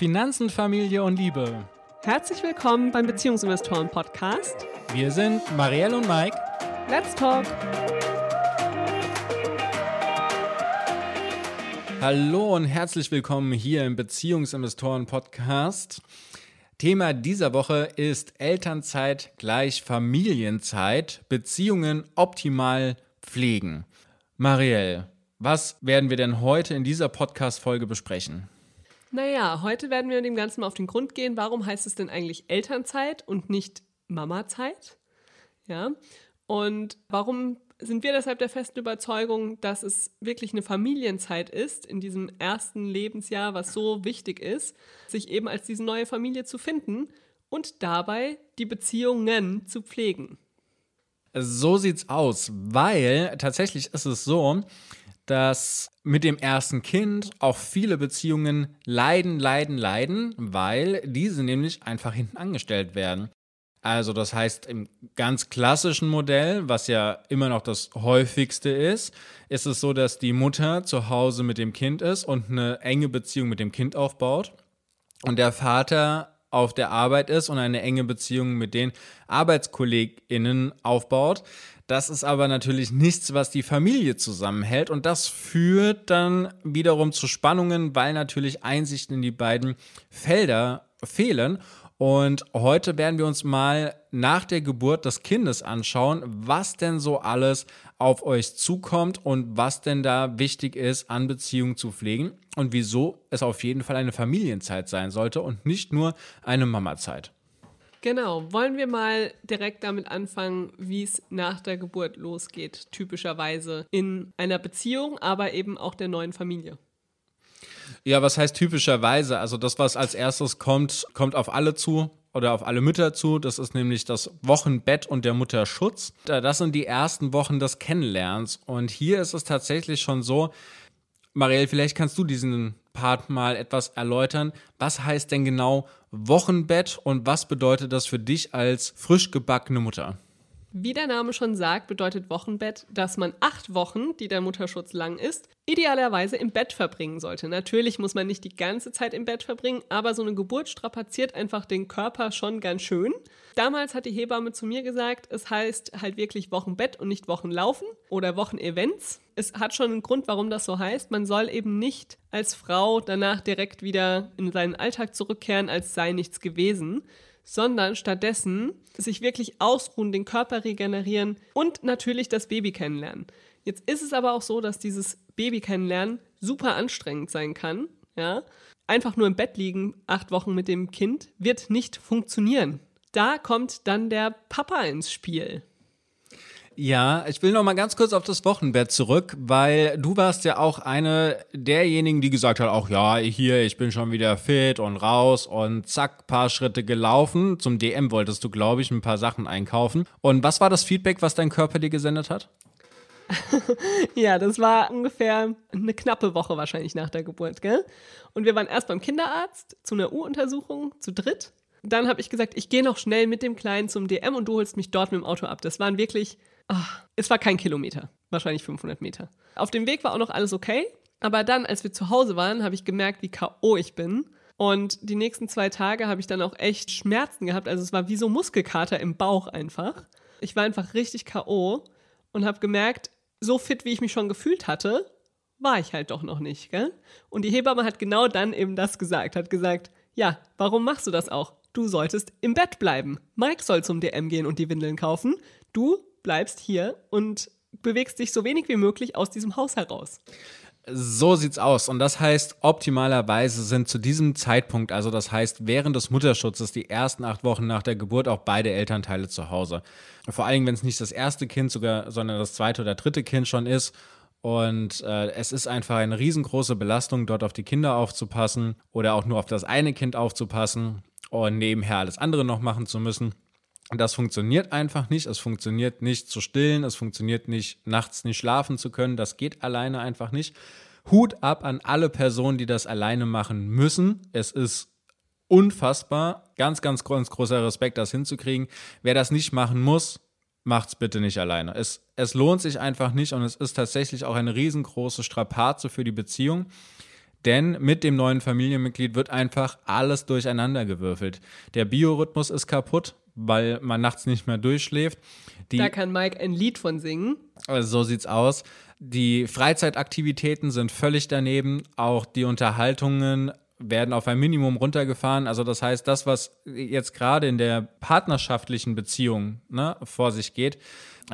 Finanzen, Familie und Liebe. Herzlich willkommen beim Beziehungsinvestoren Podcast. Wir sind Marielle und Mike. Let's talk. Hallo und herzlich willkommen hier im Beziehungsinvestoren Podcast. Thema dieser Woche ist Elternzeit gleich Familienzeit, Beziehungen optimal pflegen. Marielle, was werden wir denn heute in dieser Podcast-Folge besprechen? Naja, heute werden wir dem Ganzen mal auf den Grund gehen. Warum heißt es denn eigentlich Elternzeit und nicht Mamazeit? Ja. Und warum sind wir deshalb der festen Überzeugung, dass es wirklich eine Familienzeit ist in diesem ersten Lebensjahr, was so wichtig ist, sich eben als diese neue Familie zu finden und dabei die Beziehungen zu pflegen? So sieht's aus, weil tatsächlich ist es so, dass mit dem ersten Kind auch viele Beziehungen leiden, leiden, leiden, weil diese nämlich einfach hinten angestellt werden. Also das heißt, im ganz klassischen Modell, was ja immer noch das häufigste ist, ist es so, dass die Mutter zu Hause mit dem Kind ist und eine enge Beziehung mit dem Kind aufbaut und der Vater auf der Arbeit ist und eine enge Beziehung mit den Arbeitskolleginnen aufbaut. Das ist aber natürlich nichts, was die Familie zusammenhält und das führt dann wiederum zu Spannungen, weil natürlich Einsichten in die beiden Felder fehlen. Und heute werden wir uns mal nach der Geburt des Kindes anschauen, was denn so alles auf euch zukommt und was denn da wichtig ist, an Beziehungen zu pflegen und wieso es auf jeden Fall eine Familienzeit sein sollte und nicht nur eine Mamazeit. Genau, wollen wir mal direkt damit anfangen, wie es nach der Geburt losgeht, typischerweise in einer Beziehung, aber eben auch der neuen Familie. Ja, was heißt typischerweise? Also das, was als erstes kommt, kommt auf alle zu oder auf alle Mütter zu. Das ist nämlich das Wochenbett und der Mutterschutz. Das sind die ersten Wochen des Kennenlernens. Und hier ist es tatsächlich schon so, Marielle, vielleicht kannst du diesen Part mal etwas erläutern. Was heißt denn genau Wochenbett und was bedeutet das für dich als frisch gebackene Mutter? Wie der Name schon sagt, bedeutet Wochenbett, dass man acht Wochen, die der Mutterschutz lang ist, idealerweise im Bett verbringen sollte. Natürlich muss man nicht die ganze Zeit im Bett verbringen, aber so eine Geburt strapaziert einfach den Körper schon ganz schön. Damals hat die Hebamme zu mir gesagt, es heißt halt wirklich Wochenbett und nicht Wochenlaufen oder Wochenevents. Es hat schon einen Grund, warum das so heißt. Man soll eben nicht als Frau danach direkt wieder in seinen Alltag zurückkehren, als sei nichts gewesen sondern stattdessen sich wirklich ausruhen, den Körper regenerieren und natürlich das Baby kennenlernen. Jetzt ist es aber auch so, dass dieses Baby kennenlernen super anstrengend sein kann. Ja? Einfach nur im Bett liegen, acht Wochen mit dem Kind, wird nicht funktionieren. Da kommt dann der Papa ins Spiel. Ja, ich will noch mal ganz kurz auf das Wochenbett zurück, weil du warst ja auch eine derjenigen, die gesagt hat, auch ja, hier, ich bin schon wieder fit und raus und zack, paar Schritte gelaufen. Zum DM wolltest du, glaube ich, ein paar Sachen einkaufen. Und was war das Feedback, was dein Körper dir gesendet hat? ja, das war ungefähr eine knappe Woche wahrscheinlich nach der Geburt, gell? Und wir waren erst beim Kinderarzt zu einer U-Untersuchung zu dritt. Dann habe ich gesagt, ich gehe noch schnell mit dem Kleinen zum DM und du holst mich dort mit dem Auto ab. Das waren wirklich Ach, es war kein Kilometer, wahrscheinlich 500 Meter. Auf dem Weg war auch noch alles okay, aber dann, als wir zu Hause waren, habe ich gemerkt, wie K.O. ich bin. Und die nächsten zwei Tage habe ich dann auch echt Schmerzen gehabt. Also es war wie so Muskelkater im Bauch einfach. Ich war einfach richtig K.O. und habe gemerkt, so fit, wie ich mich schon gefühlt hatte, war ich halt doch noch nicht. Gell? Und die Hebamme hat genau dann eben das gesagt, hat gesagt, ja, warum machst du das auch? Du solltest im Bett bleiben. Mike soll zum DM gehen und die Windeln kaufen. Du bleibst hier und bewegst dich so wenig wie möglich aus diesem Haus heraus. So sieht's aus. Und das heißt, optimalerweise sind zu diesem Zeitpunkt, also das heißt während des Mutterschutzes, die ersten acht Wochen nach der Geburt auch beide Elternteile zu Hause. Vor allem, wenn es nicht das erste Kind sogar, sondern das zweite oder dritte Kind schon ist. Und äh, es ist einfach eine riesengroße Belastung, dort auf die Kinder aufzupassen oder auch nur auf das eine Kind aufzupassen und nebenher alles andere noch machen zu müssen. Das funktioniert einfach nicht. Es funktioniert nicht zu stillen. Es funktioniert nicht, nachts nicht schlafen zu können. Das geht alleine einfach nicht. Hut ab an alle Personen, die das alleine machen müssen. Es ist unfassbar. Ganz, ganz, ganz großer Respekt, das hinzukriegen. Wer das nicht machen muss, macht's bitte nicht alleine. Es, es lohnt sich einfach nicht und es ist tatsächlich auch eine riesengroße Strapaze für die Beziehung. Denn mit dem neuen Familienmitglied wird einfach alles durcheinander gewürfelt. Der Biorhythmus ist kaputt, weil man nachts nicht mehr durchschläft. Die, da kann Mike ein Lied von singen. Also so sieht's aus. Die Freizeitaktivitäten sind völlig daneben. Auch die Unterhaltungen werden auf ein Minimum runtergefahren. Also das heißt, das, was jetzt gerade in der partnerschaftlichen Beziehung ne, vor sich geht,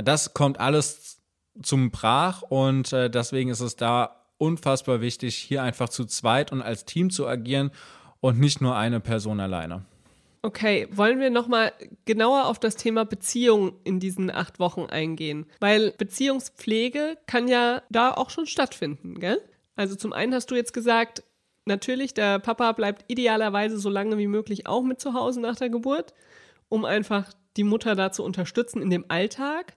das kommt alles zum Brach und äh, deswegen ist es da unfassbar wichtig, hier einfach zu zweit und als Team zu agieren und nicht nur eine Person alleine. Okay, wollen wir nochmal genauer auf das Thema Beziehung in diesen acht Wochen eingehen? Weil Beziehungspflege kann ja da auch schon stattfinden, gell? Also zum einen hast du jetzt gesagt, natürlich, der Papa bleibt idealerweise so lange wie möglich auch mit zu Hause nach der Geburt, um einfach die Mutter da zu unterstützen in dem Alltag.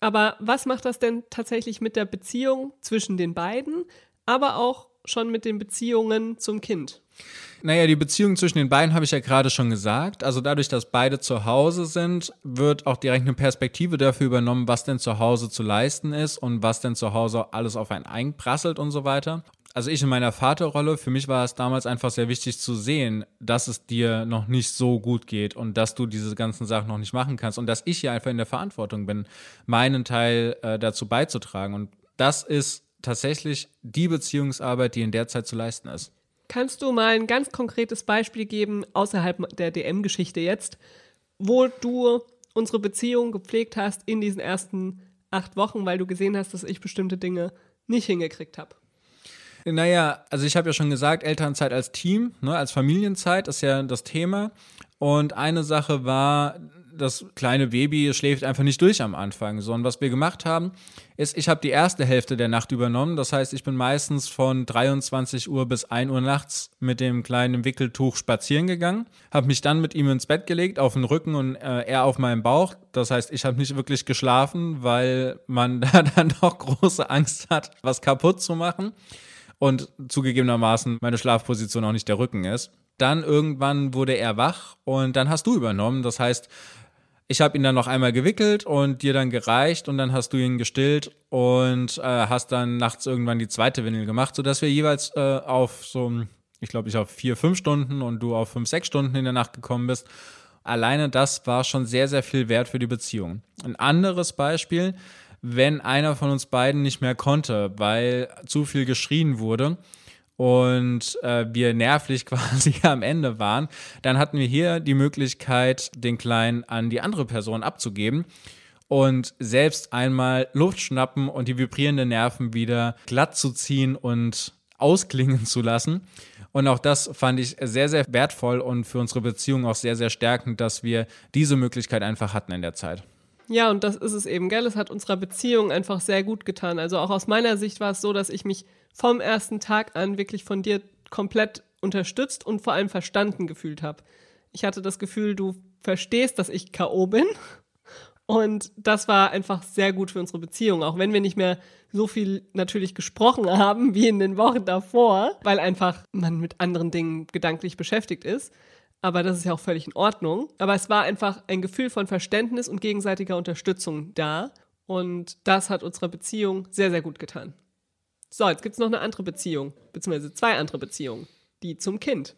Aber was macht das denn tatsächlich mit der Beziehung zwischen den beiden, aber auch schon mit den Beziehungen zum Kind? Naja, die Beziehung zwischen den beiden habe ich ja gerade schon gesagt. Also dadurch, dass beide zu Hause sind, wird auch direkt eine Perspektive dafür übernommen, was denn zu Hause zu leisten ist und was denn zu Hause alles auf einen einprasselt und so weiter also ich in meiner Vaterrolle, für mich war es damals einfach sehr wichtig zu sehen, dass es dir noch nicht so gut geht und dass du diese ganzen Sachen noch nicht machen kannst und dass ich hier einfach in der Verantwortung bin, meinen Teil äh, dazu beizutragen. Und das ist tatsächlich die Beziehungsarbeit, die in der Zeit zu leisten ist. Kannst du mal ein ganz konkretes Beispiel geben, außerhalb der DM-Geschichte jetzt, wo du unsere Beziehung gepflegt hast in diesen ersten acht Wochen, weil du gesehen hast, dass ich bestimmte Dinge nicht hingekriegt habe? Naja, also ich habe ja schon gesagt, Elternzeit als Team, ne, als Familienzeit ist ja das Thema. Und eine Sache war, das kleine Baby schläft einfach nicht durch am Anfang, sondern was wir gemacht haben, ist, ich habe die erste Hälfte der Nacht übernommen. Das heißt, ich bin meistens von 23 Uhr bis 1 Uhr nachts mit dem kleinen Wickeltuch spazieren gegangen, habe mich dann mit ihm ins Bett gelegt, auf den Rücken und äh, er auf meinem Bauch. Das heißt, ich habe nicht wirklich geschlafen, weil man da dann doch große Angst hat, was kaputt zu machen und zugegebenermaßen meine Schlafposition auch nicht der Rücken ist. Dann irgendwann wurde er wach und dann hast du übernommen. Das heißt, ich habe ihn dann noch einmal gewickelt und dir dann gereicht und dann hast du ihn gestillt und äh, hast dann nachts irgendwann die zweite Windel gemacht, sodass wir jeweils äh, auf so, ich glaube, ich auf vier, fünf Stunden und du auf fünf, sechs Stunden in der Nacht gekommen bist. Alleine das war schon sehr, sehr viel wert für die Beziehung. Ein anderes Beispiel, wenn einer von uns beiden nicht mehr konnte, weil zu viel geschrien wurde und äh, wir nervlich quasi am Ende waren, dann hatten wir hier die Möglichkeit, den Kleinen an die andere Person abzugeben und selbst einmal Luft schnappen und die vibrierenden Nerven wieder glatt zu ziehen und ausklingen zu lassen. Und auch das fand ich sehr, sehr wertvoll und für unsere Beziehung auch sehr, sehr stärkend, dass wir diese Möglichkeit einfach hatten in der Zeit. Ja, und das ist es eben, gell? Es hat unserer Beziehung einfach sehr gut getan. Also auch aus meiner Sicht war es so, dass ich mich vom ersten Tag an wirklich von dir komplett unterstützt und vor allem verstanden gefühlt habe. Ich hatte das Gefühl, du verstehst, dass ich K.O. bin. Und das war einfach sehr gut für unsere Beziehung, auch wenn wir nicht mehr so viel natürlich gesprochen haben wie in den Wochen davor, weil einfach man mit anderen Dingen gedanklich beschäftigt ist. Aber das ist ja auch völlig in Ordnung. Aber es war einfach ein Gefühl von Verständnis und gegenseitiger Unterstützung da. Und das hat unserer Beziehung sehr, sehr gut getan. So, jetzt gibt es noch eine andere Beziehung, beziehungsweise zwei andere Beziehungen. Die zum Kind.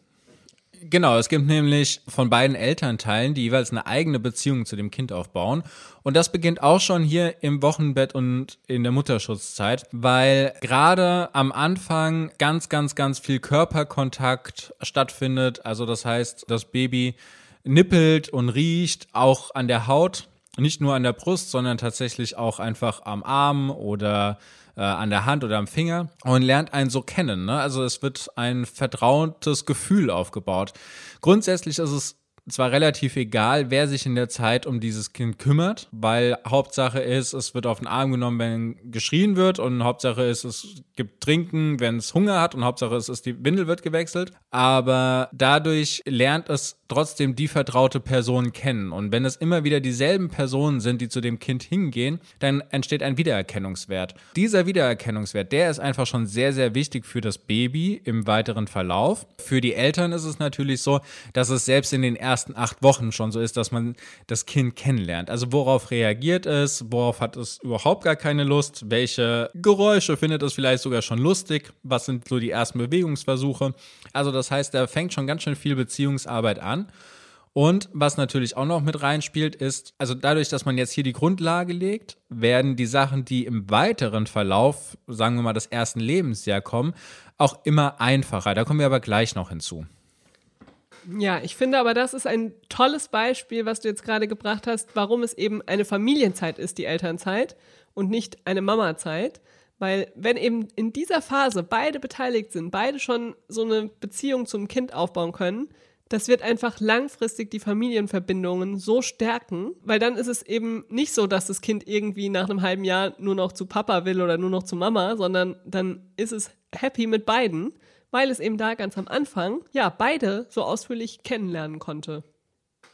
Genau, es gibt nämlich von beiden Elternteilen, die jeweils eine eigene Beziehung zu dem Kind aufbauen. Und das beginnt auch schon hier im Wochenbett und in der Mutterschutzzeit, weil gerade am Anfang ganz, ganz, ganz viel Körperkontakt stattfindet. Also das heißt, das Baby nippelt und riecht auch an der Haut, nicht nur an der Brust, sondern tatsächlich auch einfach am Arm oder äh, an der Hand oder am Finger und lernt einen so kennen. Ne? Also es wird ein vertrautes Gefühl aufgebaut. Grundsätzlich ist es zwar relativ egal, wer sich in der Zeit um dieses Kind kümmert, weil Hauptsache ist, es wird auf den Arm genommen, wenn geschrien wird und Hauptsache ist, es gibt Trinken, wenn es Hunger hat und Hauptsache ist, ist die Windel wird gewechselt. Aber dadurch lernt es trotzdem die vertraute Person kennen. Und wenn es immer wieder dieselben Personen sind, die zu dem Kind hingehen, dann entsteht ein Wiedererkennungswert. Dieser Wiedererkennungswert, der ist einfach schon sehr, sehr wichtig für das Baby im weiteren Verlauf. Für die Eltern ist es natürlich so, dass es selbst in den ersten ersten acht Wochen schon so ist, dass man das Kind kennenlernt. Also worauf reagiert es, worauf hat es überhaupt gar keine Lust, welche Geräusche findet es vielleicht sogar schon lustig, was sind so die ersten Bewegungsversuche. Also das heißt, da fängt schon ganz schön viel Beziehungsarbeit an. Und was natürlich auch noch mit reinspielt, ist, also dadurch, dass man jetzt hier die Grundlage legt, werden die Sachen, die im weiteren Verlauf, sagen wir mal, des ersten Lebensjahr kommen, auch immer einfacher. Da kommen wir aber gleich noch hinzu. Ja, ich finde aber, das ist ein tolles Beispiel, was du jetzt gerade gebracht hast, warum es eben eine Familienzeit ist, die Elternzeit, und nicht eine Mamazeit. Weil wenn eben in dieser Phase beide beteiligt sind, beide schon so eine Beziehung zum Kind aufbauen können, das wird einfach langfristig die Familienverbindungen so stärken, weil dann ist es eben nicht so, dass das Kind irgendwie nach einem halben Jahr nur noch zu Papa will oder nur noch zu Mama, sondern dann ist es happy mit beiden, weil es eben da ganz am Anfang ja beide so ausführlich kennenlernen konnte.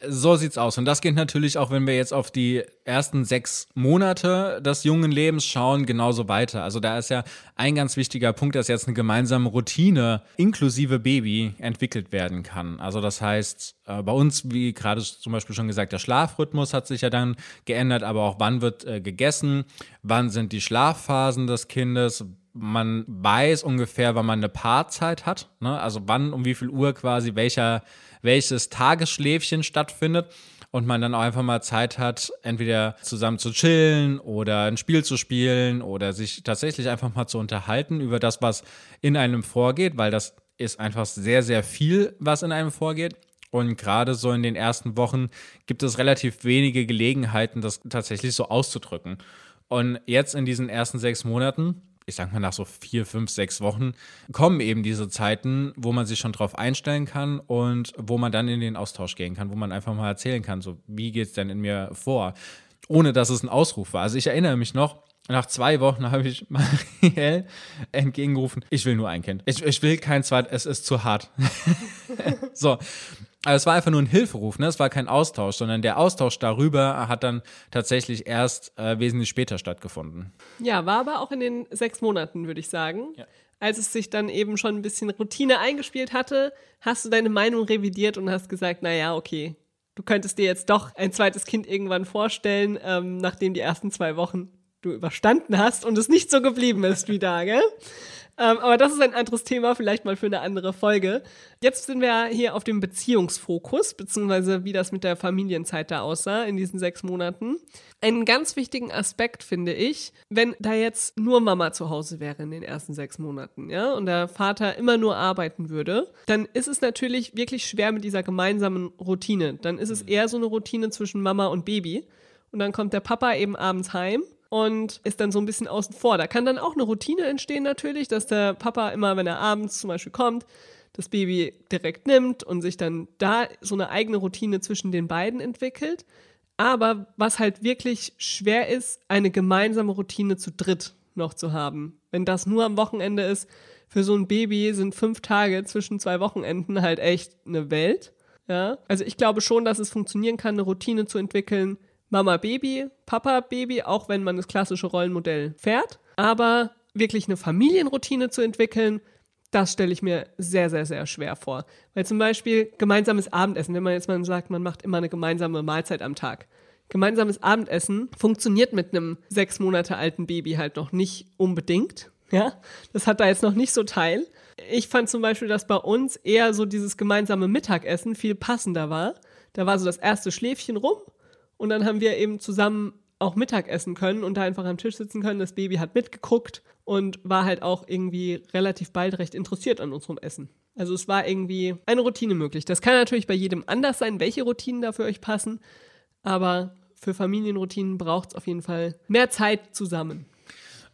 So sieht's aus. Und das geht natürlich auch, wenn wir jetzt auf die ersten sechs Monate des jungen Lebens schauen, genauso weiter. Also da ist ja ein ganz wichtiger Punkt, dass jetzt eine gemeinsame Routine inklusive Baby entwickelt werden kann. Also das heißt, äh, bei uns, wie gerade zum Beispiel schon gesagt, der Schlafrhythmus hat sich ja dann geändert, aber auch wann wird äh, gegessen, wann sind die Schlafphasen des Kindes, man weiß ungefähr, wann man eine Paarzeit hat, ne? also wann um wie viel Uhr quasi welcher welches Tagesschläfchen stattfindet und man dann auch einfach mal Zeit hat, entweder zusammen zu chillen oder ein Spiel zu spielen oder sich tatsächlich einfach mal zu unterhalten über das, was in einem vorgeht, weil das ist einfach sehr, sehr viel, was in einem vorgeht. Und gerade so in den ersten Wochen gibt es relativ wenige Gelegenheiten, das tatsächlich so auszudrücken. Und jetzt in diesen ersten sechs Monaten ich sag mal, nach so vier, fünf, sechs Wochen kommen eben diese Zeiten, wo man sich schon drauf einstellen kann und wo man dann in den Austausch gehen kann, wo man einfach mal erzählen kann, so wie geht es denn in mir vor, ohne dass es ein Ausruf war. Also ich erinnere mich noch, nach zwei Wochen habe ich Marielle entgegengerufen, ich will nur ein Kind. Ich, ich will kein zweites, es ist zu hart. so, also es war einfach nur ein Hilferuf, ne? Es war kein Austausch, sondern der Austausch darüber hat dann tatsächlich erst äh, wesentlich später stattgefunden. Ja, war aber auch in den sechs Monaten, würde ich sagen. Ja. Als es sich dann eben schon ein bisschen Routine eingespielt hatte, hast du deine Meinung revidiert und hast gesagt, naja, okay, du könntest dir jetzt doch ein zweites Kind irgendwann vorstellen, ähm, nachdem die ersten zwei Wochen du überstanden hast und es nicht so geblieben ist wie da, gell? Ähm, aber das ist ein anderes Thema, vielleicht mal für eine andere Folge. Jetzt sind wir hier auf dem Beziehungsfokus, beziehungsweise wie das mit der Familienzeit da aussah in diesen sechs Monaten. Einen ganz wichtigen Aspekt finde ich, wenn da jetzt nur Mama zu Hause wäre in den ersten sechs Monaten, ja, und der Vater immer nur arbeiten würde, dann ist es natürlich wirklich schwer mit dieser gemeinsamen Routine. Dann ist es eher so eine Routine zwischen Mama und Baby. Und dann kommt der Papa eben abends heim und ist dann so ein bisschen außen vor. Da kann dann auch eine Routine entstehen natürlich, dass der Papa immer, wenn er abends zum Beispiel kommt, das Baby direkt nimmt und sich dann da so eine eigene Routine zwischen den beiden entwickelt. Aber was halt wirklich schwer ist, eine gemeinsame Routine zu dritt noch zu haben. Wenn das nur am Wochenende ist, für so ein Baby sind fünf Tage zwischen zwei Wochenenden halt echt eine Welt. Ja, also ich glaube schon, dass es funktionieren kann, eine Routine zu entwickeln, Mama Baby, Papa Baby, auch wenn man das klassische Rollenmodell fährt. Aber wirklich eine Familienroutine zu entwickeln, das stelle ich mir sehr, sehr, sehr schwer vor. Weil zum Beispiel gemeinsames Abendessen, wenn man jetzt mal sagt, man macht immer eine gemeinsame Mahlzeit am Tag. Gemeinsames Abendessen funktioniert mit einem sechs Monate alten Baby halt noch nicht unbedingt. Ja, das hat da jetzt noch nicht so teil. Ich fand zum Beispiel, dass bei uns eher so dieses gemeinsame Mittagessen viel passender war. Da war so das erste Schläfchen rum und dann haben wir eben zusammen auch Mittag essen können und da einfach am Tisch sitzen können. Das Baby hat mitgeguckt und war halt auch irgendwie relativ bald recht interessiert an unserem Essen. Also es war irgendwie eine Routine möglich. Das kann natürlich bei jedem anders sein, welche Routinen da für euch passen. Aber für Familienroutinen braucht es auf jeden Fall mehr Zeit zusammen.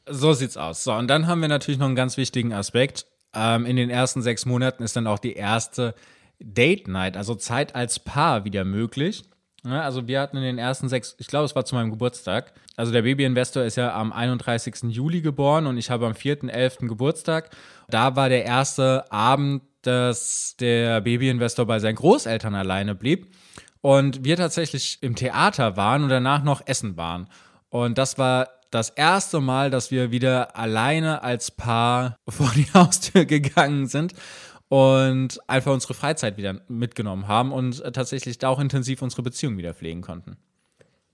So sieht's aus. So, und dann haben wir natürlich noch einen ganz wichtigen Aspekt. Ähm, in den ersten sechs Monaten ist dann auch die erste Date Night, also Zeit als Paar wieder möglich. Ja, also wir hatten in den ersten sechs, ich glaube, es war zu meinem Geburtstag. Also der Babyinvestor ist ja am 31. Juli geboren und ich habe am 4.11. Geburtstag. Da war der erste Abend, dass der Babyinvestor bei seinen Großeltern alleine blieb und wir tatsächlich im Theater waren und danach noch essen waren. Und das war das erste Mal, dass wir wieder alleine als Paar vor die Haustür gegangen sind und einfach unsere Freizeit wieder mitgenommen haben und äh, tatsächlich da auch intensiv unsere Beziehung wieder pflegen konnten.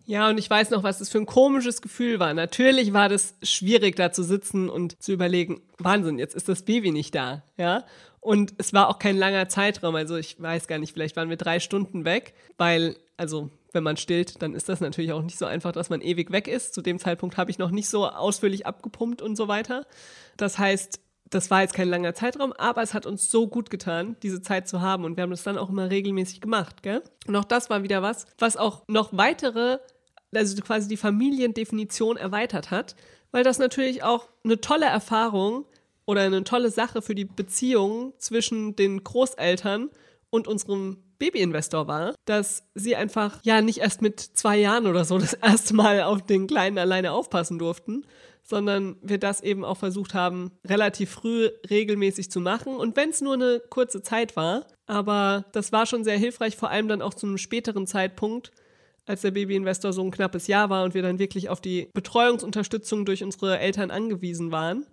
Ja, und ich weiß noch, was das für ein komisches Gefühl war. Natürlich war das schwierig, da zu sitzen und zu überlegen, Wahnsinn, jetzt ist das Baby nicht da, ja. Und es war auch kein langer Zeitraum, also ich weiß gar nicht, vielleicht waren wir drei Stunden weg, weil, also wenn man stillt, dann ist das natürlich auch nicht so einfach, dass man ewig weg ist. Zu dem Zeitpunkt habe ich noch nicht so ausführlich abgepumpt und so weiter. Das heißt, das war jetzt kein langer Zeitraum, aber es hat uns so gut getan, diese Zeit zu haben. Und wir haben das dann auch immer regelmäßig gemacht, gell? Und auch das war wieder was, was auch noch weitere, also quasi die Familiendefinition erweitert hat, weil das natürlich auch eine tolle Erfahrung oder eine tolle Sache für die Beziehung zwischen den Großeltern und unserem Babyinvestor war, dass sie einfach ja nicht erst mit zwei Jahren oder so das erste Mal auf den Kleinen alleine aufpassen durften, sondern wir das eben auch versucht haben, relativ früh regelmäßig zu machen. Und wenn es nur eine kurze Zeit war, aber das war schon sehr hilfreich, vor allem dann auch zu einem späteren Zeitpunkt, als der Babyinvestor so ein knappes Jahr war und wir dann wirklich auf die Betreuungsunterstützung durch unsere Eltern angewiesen waren,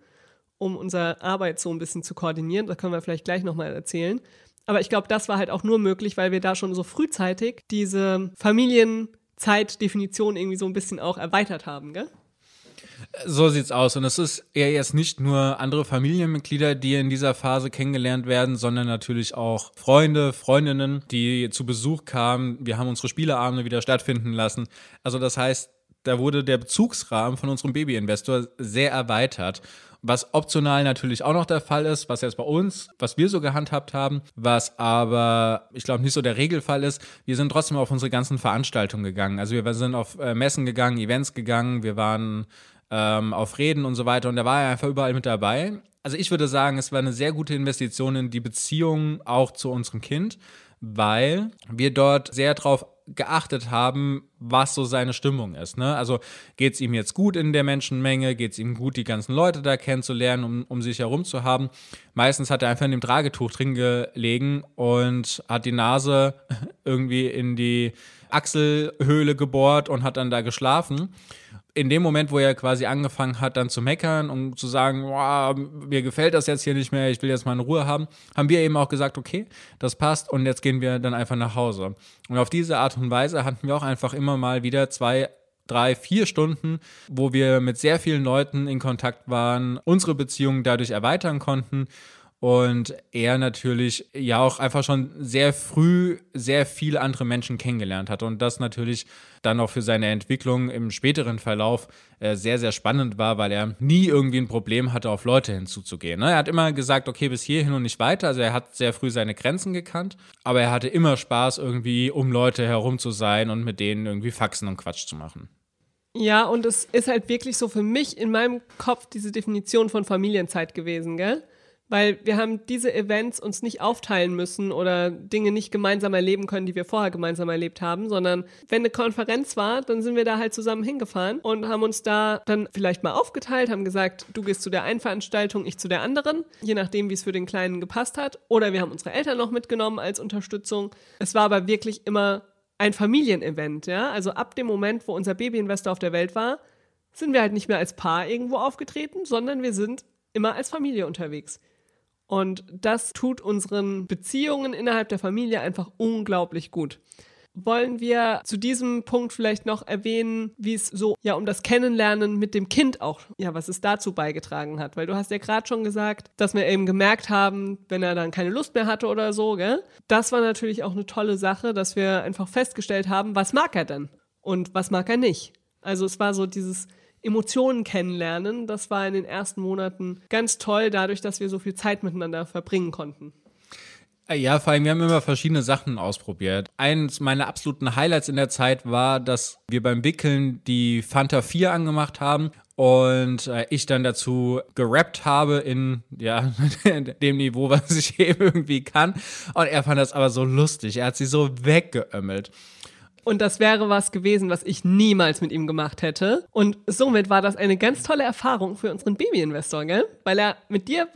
um unsere Arbeit so ein bisschen zu koordinieren. Da können wir vielleicht gleich nochmal erzählen. Aber ich glaube, das war halt auch nur möglich, weil wir da schon so frühzeitig diese Familienzeitdefinition irgendwie so ein bisschen auch erweitert haben, gell? So sieht's aus. Und es ist eher jetzt nicht nur andere Familienmitglieder, die in dieser Phase kennengelernt werden, sondern natürlich auch Freunde, Freundinnen, die zu Besuch kamen. Wir haben unsere Spieleabende wieder stattfinden lassen. Also das heißt, da wurde der Bezugsrahmen von unserem Babyinvestor sehr erweitert. Was optional natürlich auch noch der Fall ist, was jetzt bei uns, was wir so gehandhabt haben, was aber, ich glaube, nicht so der Regelfall ist, wir sind trotzdem auf unsere ganzen Veranstaltungen gegangen. Also wir sind auf äh, Messen gegangen, Events gegangen, wir waren ähm, auf Reden und so weiter und da war er einfach überall mit dabei. Also ich würde sagen, es war eine sehr gute Investition in die Beziehung auch zu unserem Kind, weil wir dort sehr drauf geachtet haben, was so seine Stimmung ist. Ne? Also geht es ihm jetzt gut in der Menschenmenge, geht es ihm gut, die ganzen Leute da kennenzulernen, um, um sich herum zu haben. Meistens hat er einfach in dem Tragetuch drin gelegen und hat die Nase irgendwie in die Achselhöhle gebohrt und hat dann da geschlafen in dem Moment, wo er quasi angefangen hat, dann zu meckern und zu sagen, wow, mir gefällt das jetzt hier nicht mehr, ich will jetzt mal eine Ruhe haben, haben wir eben auch gesagt, okay, das passt und jetzt gehen wir dann einfach nach Hause. Und auf diese Art und Weise hatten wir auch einfach immer mal wieder zwei drei, vier Stunden, wo wir mit sehr vielen Leuten in Kontakt waren, unsere Beziehungen dadurch erweitern konnten und er natürlich ja auch einfach schon sehr früh sehr viele andere Menschen kennengelernt hat und das natürlich dann auch für seine Entwicklung im späteren Verlauf äh, sehr, sehr spannend war, weil er nie irgendwie ein Problem hatte, auf Leute hinzuzugehen. Ne? Er hat immer gesagt, okay, bis hierhin und nicht weiter. Also er hat sehr früh seine Grenzen gekannt, aber er hatte immer Spaß, irgendwie um Leute herum zu sein und mit denen irgendwie Faxen und Quatsch zu machen. Ja, und es ist halt wirklich so für mich in meinem Kopf diese Definition von Familienzeit gewesen, gell? Weil wir haben diese Events uns nicht aufteilen müssen oder Dinge nicht gemeinsam erleben können, die wir vorher gemeinsam erlebt haben, sondern wenn eine Konferenz war, dann sind wir da halt zusammen hingefahren und haben uns da dann vielleicht mal aufgeteilt, haben gesagt, du gehst zu der einen Veranstaltung, ich zu der anderen, je nachdem, wie es für den Kleinen gepasst hat. Oder wir haben unsere Eltern noch mitgenommen als Unterstützung. Es war aber wirklich immer ein Familienevent, ja. Also ab dem Moment, wo unser Babyinvestor auf der Welt war, sind wir halt nicht mehr als Paar irgendwo aufgetreten, sondern wir sind immer als Familie unterwegs. Und das tut unseren Beziehungen innerhalb der Familie einfach unglaublich gut. Wollen wir zu diesem Punkt vielleicht noch erwähnen, wie es so ja um das Kennenlernen mit dem Kind auch, ja, was es dazu beigetragen hat? Weil du hast ja gerade schon gesagt, dass wir eben gemerkt haben, wenn er dann keine Lust mehr hatte oder so, gell? Das war natürlich auch eine tolle Sache, dass wir einfach festgestellt haben, was mag er denn und was mag er nicht. Also es war so dieses Emotionen kennenlernen. Das war in den ersten Monaten ganz toll, dadurch, dass wir so viel Zeit miteinander verbringen konnten. Äh, ja, vor allem, wir haben immer verschiedene Sachen ausprobiert. Eins meiner absoluten Highlights in der Zeit war, dass wir beim Wickeln die Fanta 4 angemacht haben und äh, ich dann dazu gerappt habe in ja, dem Niveau, was ich eben irgendwie kann. Und er fand das aber so lustig. Er hat sie so weggeömmelt. Und das wäre was gewesen, was ich niemals mit ihm gemacht hätte. Und somit war das eine ganz tolle Erfahrung für unseren Babyinvestor, gell? Weil er mit dir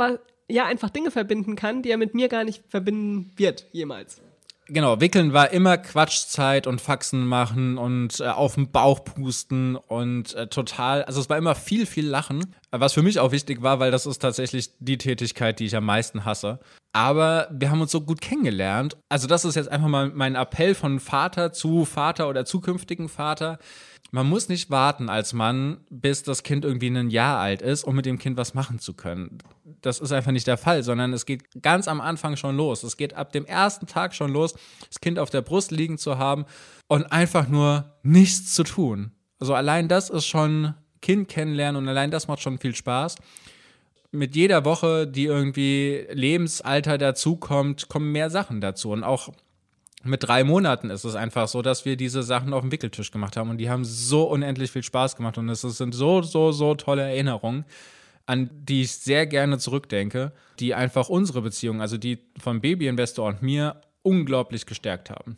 ja einfach Dinge verbinden kann, die er mit mir gar nicht verbinden wird, jemals. Genau, wickeln war immer Quatschzeit und Faxen machen und äh, auf den Bauch pusten und äh, total, also es war immer viel, viel Lachen, was für mich auch wichtig war, weil das ist tatsächlich die Tätigkeit, die ich am meisten hasse. Aber wir haben uns so gut kennengelernt. Also das ist jetzt einfach mal mein Appell von Vater zu Vater oder zukünftigen Vater. Man muss nicht warten als Mann, bis das Kind irgendwie ein Jahr alt ist, um mit dem Kind was machen zu können. Das ist einfach nicht der Fall, sondern es geht ganz am Anfang schon los. Es geht ab dem ersten Tag schon los, das Kind auf der Brust liegen zu haben und einfach nur nichts zu tun. Also allein das ist schon Kind kennenlernen und allein das macht schon viel Spaß mit jeder Woche, die irgendwie Lebensalter dazukommt, kommen mehr Sachen dazu. Und auch mit drei Monaten ist es einfach so, dass wir diese Sachen auf dem Wickeltisch gemacht haben. Und die haben so unendlich viel Spaß gemacht. Und es sind so, so, so tolle Erinnerungen, an die ich sehr gerne zurückdenke, die einfach unsere Beziehung, also die von Baby-Investor und mir, unglaublich gestärkt haben.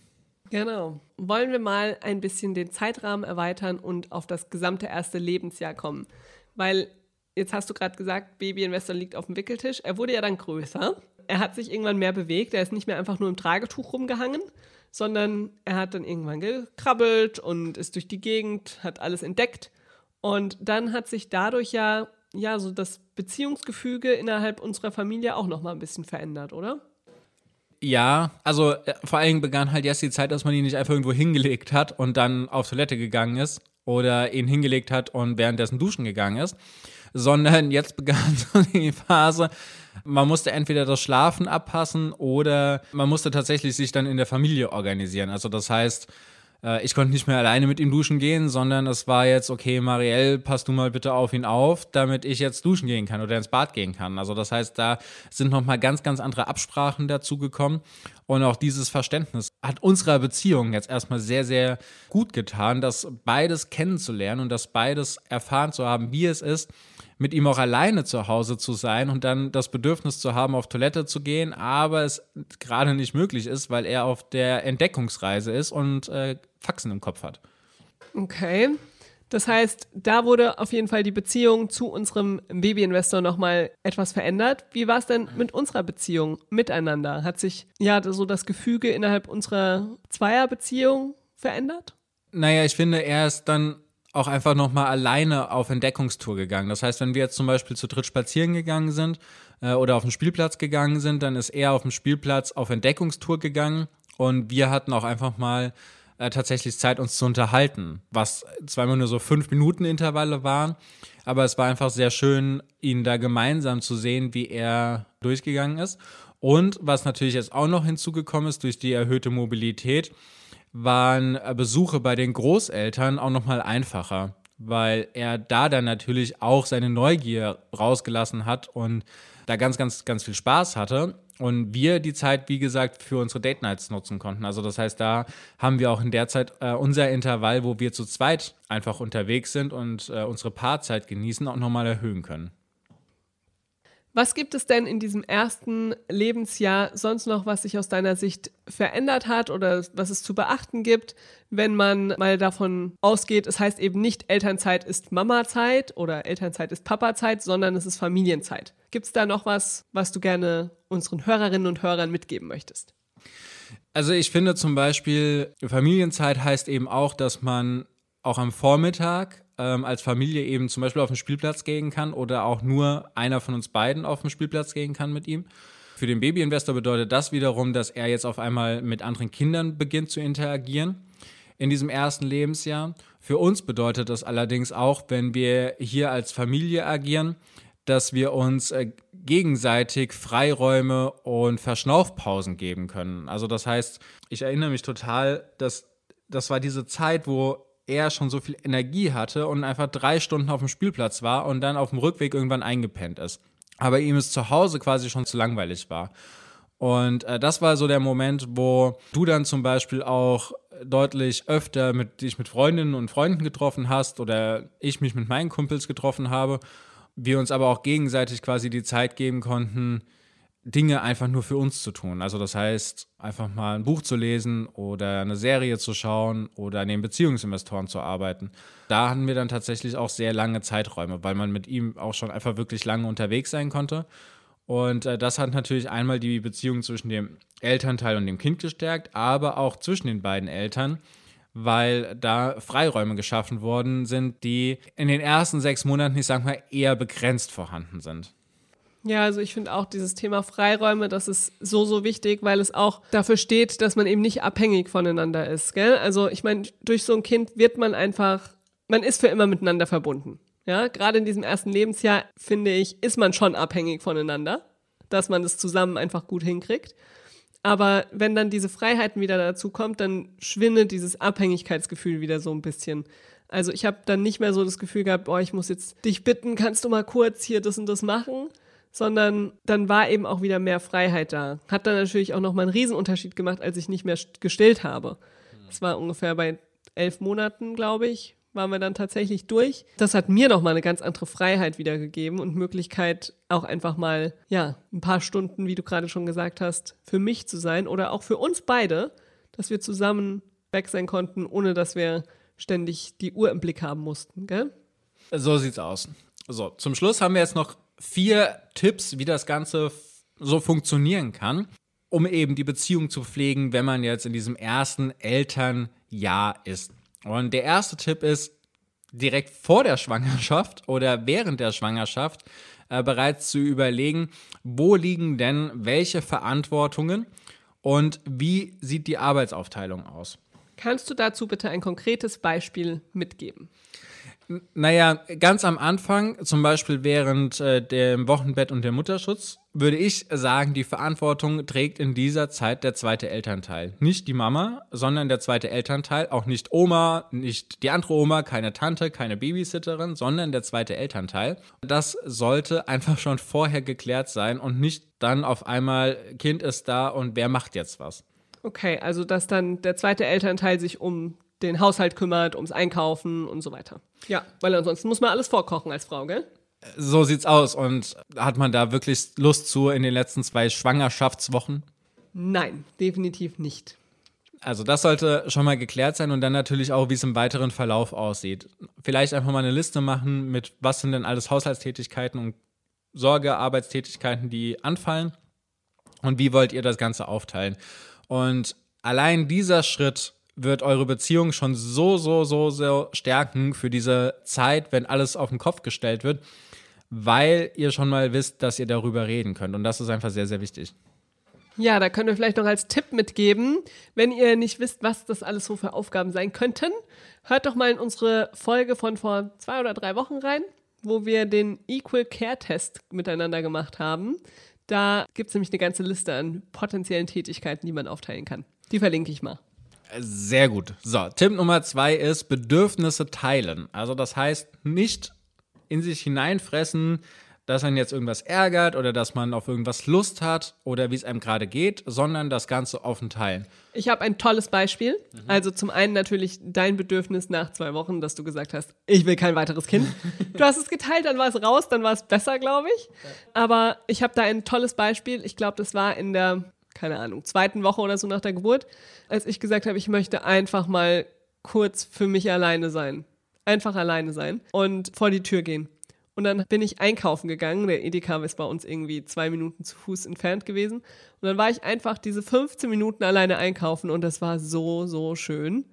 Genau. Wollen wir mal ein bisschen den Zeitrahmen erweitern und auf das gesamte erste Lebensjahr kommen? Weil jetzt hast du gerade gesagt, Baby-Investor liegt auf dem Wickeltisch. Er wurde ja dann größer. Er hat sich irgendwann mehr bewegt. Er ist nicht mehr einfach nur im Tragetuch rumgehangen, sondern er hat dann irgendwann gekrabbelt und ist durch die Gegend, hat alles entdeckt. Und dann hat sich dadurch ja, ja so das Beziehungsgefüge innerhalb unserer Familie auch nochmal ein bisschen verändert, oder? Ja, also äh, vor allem begann halt jetzt die Zeit, dass man ihn nicht einfach irgendwo hingelegt hat und dann auf Toilette gegangen ist oder ihn hingelegt hat und währenddessen duschen gegangen ist, sondern jetzt begann so die Phase, man musste entweder das Schlafen abpassen oder man musste tatsächlich sich dann in der Familie organisieren. Also das heißt, ich konnte nicht mehr alleine mit ihm duschen gehen, sondern es war jetzt, okay, Marielle, pass du mal bitte auf ihn auf, damit ich jetzt duschen gehen kann oder ins Bad gehen kann. Also das heißt, da sind nochmal ganz, ganz andere Absprachen dazu gekommen. Und auch dieses Verständnis hat unserer Beziehung jetzt erstmal sehr, sehr gut getan, das beides kennenzulernen und das beides erfahren zu haben, wie es ist, mit ihm auch alleine zu Hause zu sein und dann das Bedürfnis zu haben, auf Toilette zu gehen, aber es gerade nicht möglich ist, weil er auf der Entdeckungsreise ist und äh, Faxen im Kopf hat. Okay. Das heißt, da wurde auf jeden Fall die Beziehung zu unserem Baby-Investor nochmal etwas verändert. Wie war es denn mit unserer Beziehung miteinander? Hat sich ja so das Gefüge innerhalb unserer Zweierbeziehung verändert? Naja, ich finde, er ist dann auch einfach nochmal alleine auf Entdeckungstour gegangen. Das heißt, wenn wir jetzt zum Beispiel zu dritt spazieren gegangen sind äh, oder auf den Spielplatz gegangen sind, dann ist er auf dem Spielplatz auf Entdeckungstour gegangen und wir hatten auch einfach mal äh, tatsächlich Zeit, uns zu unterhalten, was zweimal nur so fünf Minuten Intervalle waren, aber es war einfach sehr schön, ihn da gemeinsam zu sehen, wie er durchgegangen ist. Und was natürlich jetzt auch noch hinzugekommen ist durch die erhöhte Mobilität, waren äh, Besuche bei den Großeltern auch noch mal einfacher, weil er da dann natürlich auch seine Neugier rausgelassen hat und da ganz, ganz, ganz viel Spaß hatte. Und wir die Zeit, wie gesagt, für unsere Date Nights nutzen konnten. Also das heißt, da haben wir auch in der Zeit äh, unser Intervall, wo wir zu zweit einfach unterwegs sind und äh, unsere Paarzeit genießen, auch nochmal erhöhen können. Was gibt es denn in diesem ersten Lebensjahr sonst noch, was sich aus deiner Sicht verändert hat oder was es zu beachten gibt, wenn man mal davon ausgeht, es heißt eben nicht Elternzeit ist Mamazeit oder Elternzeit ist Papazeit, sondern es ist Familienzeit. Gibt es da noch was, was du gerne unseren Hörerinnen und Hörern mitgeben möchtest? Also ich finde zum Beispiel, Familienzeit heißt eben auch, dass man auch am Vormittag ähm, als Familie eben zum Beispiel auf den Spielplatz gehen kann oder auch nur einer von uns beiden auf den Spielplatz gehen kann mit ihm. Für den Babyinvestor bedeutet das wiederum, dass er jetzt auf einmal mit anderen Kindern beginnt zu interagieren in diesem ersten Lebensjahr. Für uns bedeutet das allerdings auch, wenn wir hier als Familie agieren, dass wir uns äh, gegenseitig Freiräume und Verschnaufpausen geben können. Also das heißt, ich erinnere mich total, dass das war diese Zeit, wo er schon so viel Energie hatte und einfach drei Stunden auf dem Spielplatz war und dann auf dem Rückweg irgendwann eingepennt ist. Aber ihm es zu Hause quasi schon zu langweilig war. Und äh, das war so der Moment, wo du dann zum Beispiel auch deutlich öfter mit dich mit Freundinnen und Freunden getroffen hast oder ich mich mit meinen Kumpels getroffen habe. Wir uns aber auch gegenseitig quasi die Zeit geben konnten, Dinge einfach nur für uns zu tun. Also das heißt, einfach mal ein Buch zu lesen oder eine Serie zu schauen oder an den Beziehungsinvestoren zu arbeiten. Da hatten wir dann tatsächlich auch sehr lange Zeiträume, weil man mit ihm auch schon einfach wirklich lange unterwegs sein konnte. Und äh, das hat natürlich einmal die Beziehung zwischen dem Elternteil und dem Kind gestärkt, aber auch zwischen den beiden Eltern, weil da Freiräume geschaffen worden sind, die in den ersten sechs Monaten, ich sag mal, eher begrenzt vorhanden sind. Ja, also ich finde auch dieses Thema Freiräume, das ist so, so wichtig, weil es auch dafür steht, dass man eben nicht abhängig voneinander ist. Gell? Also ich meine, durch so ein Kind wird man einfach, man ist für immer miteinander verbunden. Ja, gerade in diesem ersten Lebensjahr, finde ich, ist man schon abhängig voneinander, dass man das zusammen einfach gut hinkriegt. Aber wenn dann diese Freiheiten wieder dazu kommt, dann schwindet dieses Abhängigkeitsgefühl wieder so ein bisschen. Also ich habe dann nicht mehr so das Gefühl gehabt, boah, ich muss jetzt dich bitten, kannst du mal kurz hier das und das machen, sondern dann war eben auch wieder mehr Freiheit da. Hat dann natürlich auch nochmal einen Riesenunterschied gemacht, als ich nicht mehr gestillt habe. Das war ungefähr bei elf Monaten, glaube ich, waren wir dann tatsächlich durch. Das hat mir nochmal eine ganz andere Freiheit wiedergegeben und Möglichkeit, auch einfach mal, ja, ein paar Stunden, wie du gerade schon gesagt hast, für mich zu sein oder auch für uns beide, dass wir zusammen weg sein konnten, ohne dass wir ständig die Uhr im Blick haben mussten, gell? So sieht's aus. So, zum Schluss haben wir jetzt noch vier Tipps, wie das Ganze so funktionieren kann, um eben die Beziehung zu pflegen, wenn man jetzt in diesem ersten Elternjahr ist. Und der erste Tipp ist, direkt vor der Schwangerschaft oder während der Schwangerschaft äh, bereits zu überlegen, wo liegen denn welche Verantwortungen und wie sieht die Arbeitsaufteilung aus. Kannst du dazu bitte ein konkretes Beispiel mitgeben? Naja, ganz am Anfang, zum Beispiel während äh, dem Wochenbett und dem Mutterschutz, würde ich sagen, die Verantwortung trägt in dieser Zeit der zweite Elternteil. Nicht die Mama, sondern der zweite Elternteil. Auch nicht Oma, nicht die andere Oma, keine Tante, keine Babysitterin, sondern der zweite Elternteil. Das sollte einfach schon vorher geklärt sein und nicht dann auf einmal, Kind ist da und wer macht jetzt was. Okay, also dass dann der zweite Elternteil sich um den Haushalt kümmert, ums Einkaufen und so weiter. Ja, weil ansonsten muss man alles vorkochen als Frau, gell? So sieht's aus. Und hat man da wirklich Lust zu in den letzten zwei Schwangerschaftswochen? Nein, definitiv nicht. Also das sollte schon mal geklärt sein und dann natürlich auch, wie es im weiteren Verlauf aussieht. Vielleicht einfach mal eine Liste machen mit, was sind denn alles Haushaltstätigkeiten und Sorgearbeitstätigkeiten, die anfallen und wie wollt ihr das Ganze aufteilen. Und allein dieser Schritt wird eure Beziehung schon so, so, so, so stärken für diese Zeit, wenn alles auf den Kopf gestellt wird, weil ihr schon mal wisst, dass ihr darüber reden könnt. Und das ist einfach sehr, sehr wichtig. Ja, da können wir vielleicht noch als Tipp mitgeben, wenn ihr nicht wisst, was das alles so für Aufgaben sein könnten, hört doch mal in unsere Folge von vor zwei oder drei Wochen rein, wo wir den Equal Care Test miteinander gemacht haben. Da gibt es nämlich eine ganze Liste an potenziellen Tätigkeiten, die man aufteilen kann. Die verlinke ich mal. Sehr gut. So, Tipp Nummer zwei ist Bedürfnisse teilen. Also das heißt, nicht in sich hineinfressen, dass man jetzt irgendwas ärgert oder dass man auf irgendwas Lust hat oder wie es einem gerade geht, sondern das Ganze offen teilen. Ich habe ein tolles Beispiel. Mhm. Also zum einen natürlich dein Bedürfnis nach zwei Wochen, dass du gesagt hast, ich will kein weiteres Kind. du hast es geteilt, dann war es raus, dann war es besser, glaube ich. Aber ich habe da ein tolles Beispiel. Ich glaube, das war in der, keine Ahnung, zweiten Woche oder so nach der Geburt, als ich gesagt habe, ich möchte einfach mal kurz für mich alleine sein. Einfach alleine sein und vor die Tür gehen. Und dann bin ich einkaufen gegangen. Der Edeka ist bei uns irgendwie zwei Minuten zu Fuß entfernt gewesen. Und dann war ich einfach diese 15 Minuten alleine einkaufen und das war so, so schön.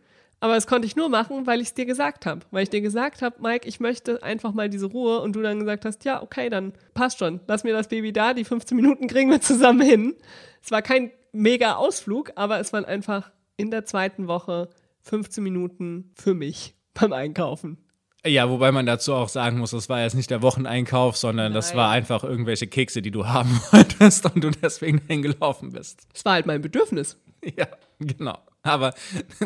Aber das konnte ich nur machen, weil ich es dir gesagt habe. Weil ich dir gesagt habe, Mike, ich möchte einfach mal diese Ruhe und du dann gesagt hast, ja, okay, dann passt schon. Lass mir das Baby da, die 15 Minuten kriegen wir zusammen hin. Es war kein mega Ausflug, aber es waren einfach in der zweiten Woche 15 Minuten für mich beim Einkaufen. Ja, wobei man dazu auch sagen muss, das war jetzt nicht der Wocheneinkauf, sondern Nein. das war einfach irgendwelche Kekse, die du haben wolltest und du deswegen hingelaufen bist. Das war halt mein Bedürfnis. Ja, genau. Aber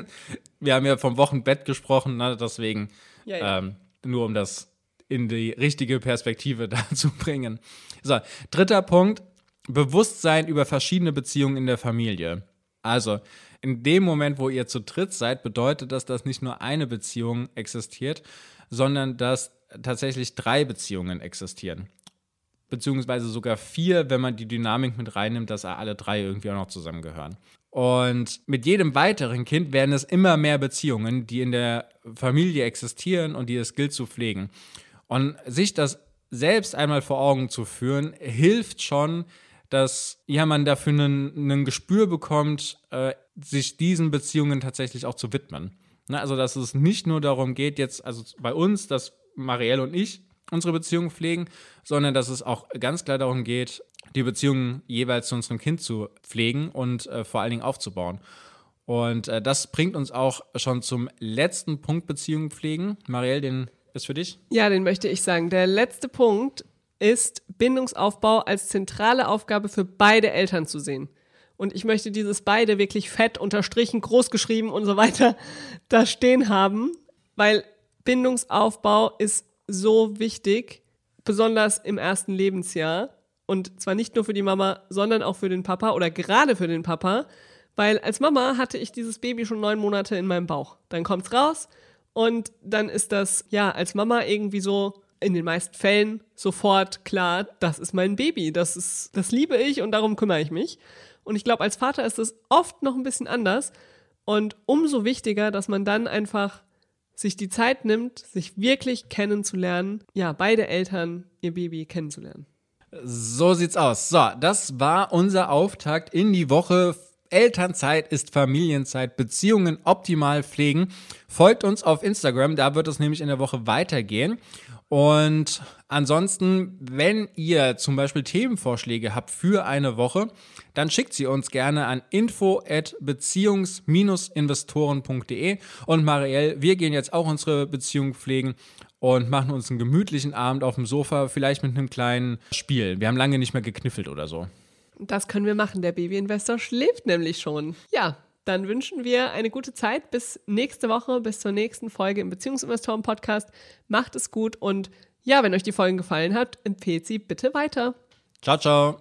wir haben ja vom Wochenbett gesprochen, ne? deswegen ja, ja. Ähm, nur um das in die richtige Perspektive da zu bringen. So, dritter Punkt, Bewusstsein über verschiedene Beziehungen in der Familie. Also, in dem Moment, wo ihr zu dritt seid, bedeutet das, dass nicht nur eine Beziehung existiert, sondern dass tatsächlich drei Beziehungen existieren. Beziehungsweise sogar vier, wenn man die Dynamik mit reinnimmt, dass alle drei irgendwie auch noch zusammengehören. Und mit jedem weiteren Kind werden es immer mehr Beziehungen, die in der Familie existieren und die es gilt zu pflegen. Und sich das selbst einmal vor Augen zu führen, hilft schon, dass ja man dafür ein Gespür bekommt, äh, sich diesen Beziehungen tatsächlich auch zu widmen. Ne, also, dass es nicht nur darum geht, jetzt, also bei uns, dass Marielle und ich unsere Beziehung pflegen, sondern dass es auch ganz klar darum geht, die Beziehung jeweils zu unserem Kind zu pflegen und äh, vor allen Dingen aufzubauen. Und äh, das bringt uns auch schon zum letzten Punkt Beziehungen pflegen. Marielle, den ist für dich? Ja, den möchte ich sagen. Der letzte Punkt ist Bindungsaufbau als zentrale Aufgabe für beide Eltern zu sehen. Und ich möchte dieses beide wirklich fett unterstrichen, groß geschrieben und so weiter da stehen haben, weil Bindungsaufbau ist so wichtig, besonders im ersten Lebensjahr. Und zwar nicht nur für die Mama, sondern auch für den Papa oder gerade für den Papa. Weil als Mama hatte ich dieses Baby schon neun Monate in meinem Bauch. Dann kommt's raus und dann ist das, ja, als Mama irgendwie so in den meisten Fällen sofort klar, das ist mein Baby, das ist, das liebe ich und darum kümmere ich mich. Und ich glaube, als Vater ist es oft noch ein bisschen anders und umso wichtiger, dass man dann einfach sich die Zeit nimmt, sich wirklich kennenzulernen, ja, beide Eltern ihr Baby kennenzulernen. So sieht's aus. So, das war unser Auftakt in die Woche. Elternzeit ist Familienzeit, Beziehungen optimal pflegen. Folgt uns auf Instagram, da wird es nämlich in der Woche weitergehen. Und ansonsten, wenn ihr zum Beispiel Themenvorschläge habt für eine Woche, dann schickt sie uns gerne an info at beziehungs-investoren.de. Und Marielle, wir gehen jetzt auch unsere Beziehung pflegen und machen uns einen gemütlichen Abend auf dem Sofa, vielleicht mit einem kleinen Spiel. Wir haben lange nicht mehr gekniffelt oder so. Das können wir machen. Der Babyinvestor schläft nämlich schon. Ja, dann wünschen wir eine gute Zeit bis nächste Woche, bis zur nächsten Folge im Beziehungsinvestoren Podcast. Macht es gut und ja, wenn euch die Folgen gefallen hat, empfehlt sie bitte weiter. Ciao, ciao.